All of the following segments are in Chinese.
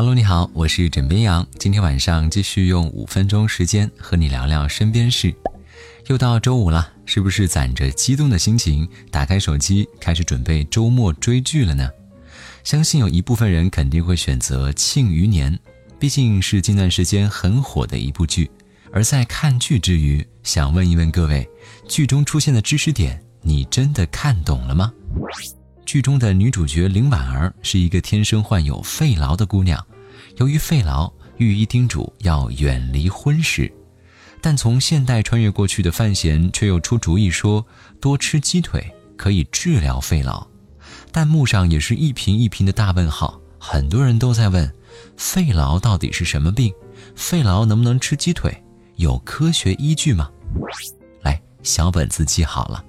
Hello，你好，我是枕边羊。今天晚上继续用五分钟时间和你聊聊身边事。又到周五了，是不是攒着激动的心情打开手机，开始准备周末追剧了呢？相信有一部分人肯定会选择《庆余年》，毕竟是近段时间很火的一部剧。而在看剧之余，想问一问各位，剧中出现的知识点，你真的看懂了吗？剧中的女主角林婉儿是一个天生患有肺痨的姑娘，由于肺痨，御医叮嘱要远离荤食，但从现代穿越过去的范闲却又出主意说多吃鸡腿可以治疗肺痨，弹幕上也是一屏一屏的大问号，很多人都在问，肺痨到底是什么病？肺痨能不能吃鸡腿？有科学依据吗？来，小本子记好了。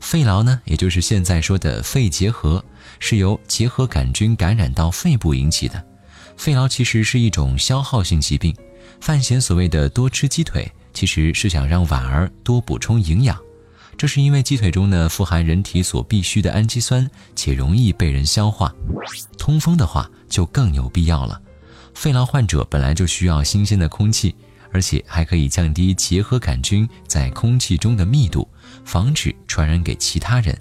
肺痨呢，也就是现在说的肺结核，是由结核杆菌感染到肺部引起的。肺痨其实是一种消耗性疾病。范闲所谓的多吃鸡腿，其实是想让婉儿多补充营养。这是因为鸡腿中呢富含人体所必需的氨基酸，且容易被人消化。通风的话就更有必要了。肺痨患者本来就需要新鲜的空气。而且还可以降低结核杆菌在空气中的密度，防止传染给其他人。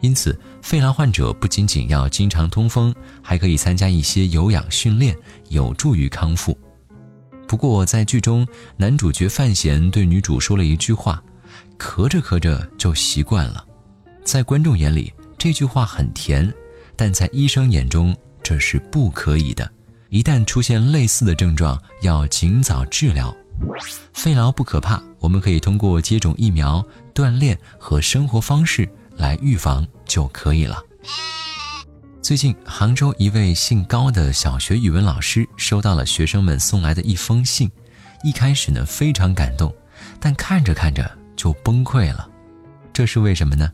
因此，肺痨患者不仅仅要经常通风，还可以参加一些有氧训练，有助于康复。不过，在剧中，男主角范闲对女主说了一句话，咳着咳着就习惯了。在观众眼里，这句话很甜，但在医生眼中，这是不可以的。一旦出现类似的症状，要尽早治疗。肺痨不可怕，我们可以通过接种疫苗、锻炼和生活方式来预防就可以了。最近，杭州一位姓高的小学语文老师收到了学生们送来的一封信，一开始呢非常感动，但看着看着就崩溃了。这是为什么呢？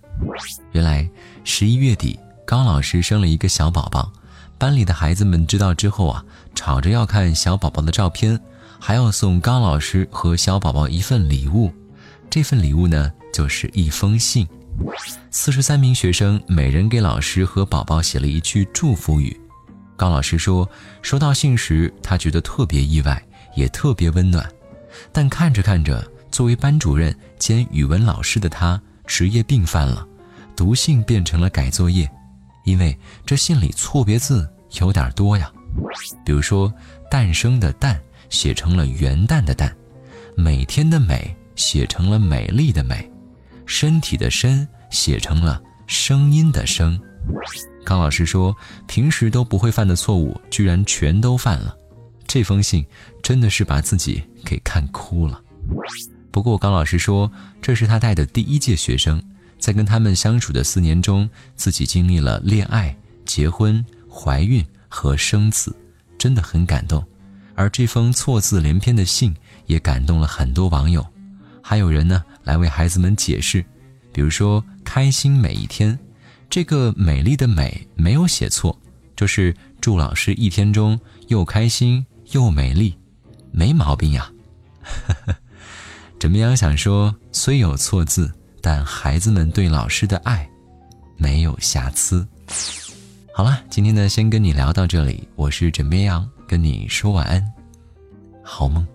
原来十一月底，高老师生了一个小宝宝。班里的孩子们知道之后啊，吵着要看小宝宝的照片，还要送高老师和小宝宝一份礼物。这份礼物呢，就是一封信。四十三名学生每人给老师和宝宝写了一句祝福语。高老师说，收到信时他觉得特别意外，也特别温暖。但看着看着，作为班主任兼语文老师的他，职业病犯了，读信变成了改作业。因为这信里错别字有点多呀，比如说“诞生”的“诞”写成了“元旦”的“旦”，“每天”的“每”写成了“美丽”的“美”，“身体”的“身”写成了“声音”的“声”。高老师说，平时都不会犯的错误，居然全都犯了。这封信真的是把自己给看哭了。不过高老师说，这是他带的第一届学生。在跟他们相处的四年中，自己经历了恋爱、结婚、怀孕和生子，真的很感动。而这封错字连篇的信也感动了很多网友，还有人呢来为孩子们解释，比如说“开心每一天”，这个美丽的“美”没有写错，就是祝老师一天中又开心又美丽，没毛病呀。枕边羊想说，虽有错字。但孩子们对老师的爱没有瑕疵。好了，今天呢，先跟你聊到这里。我是枕边羊，跟你说晚安，好梦。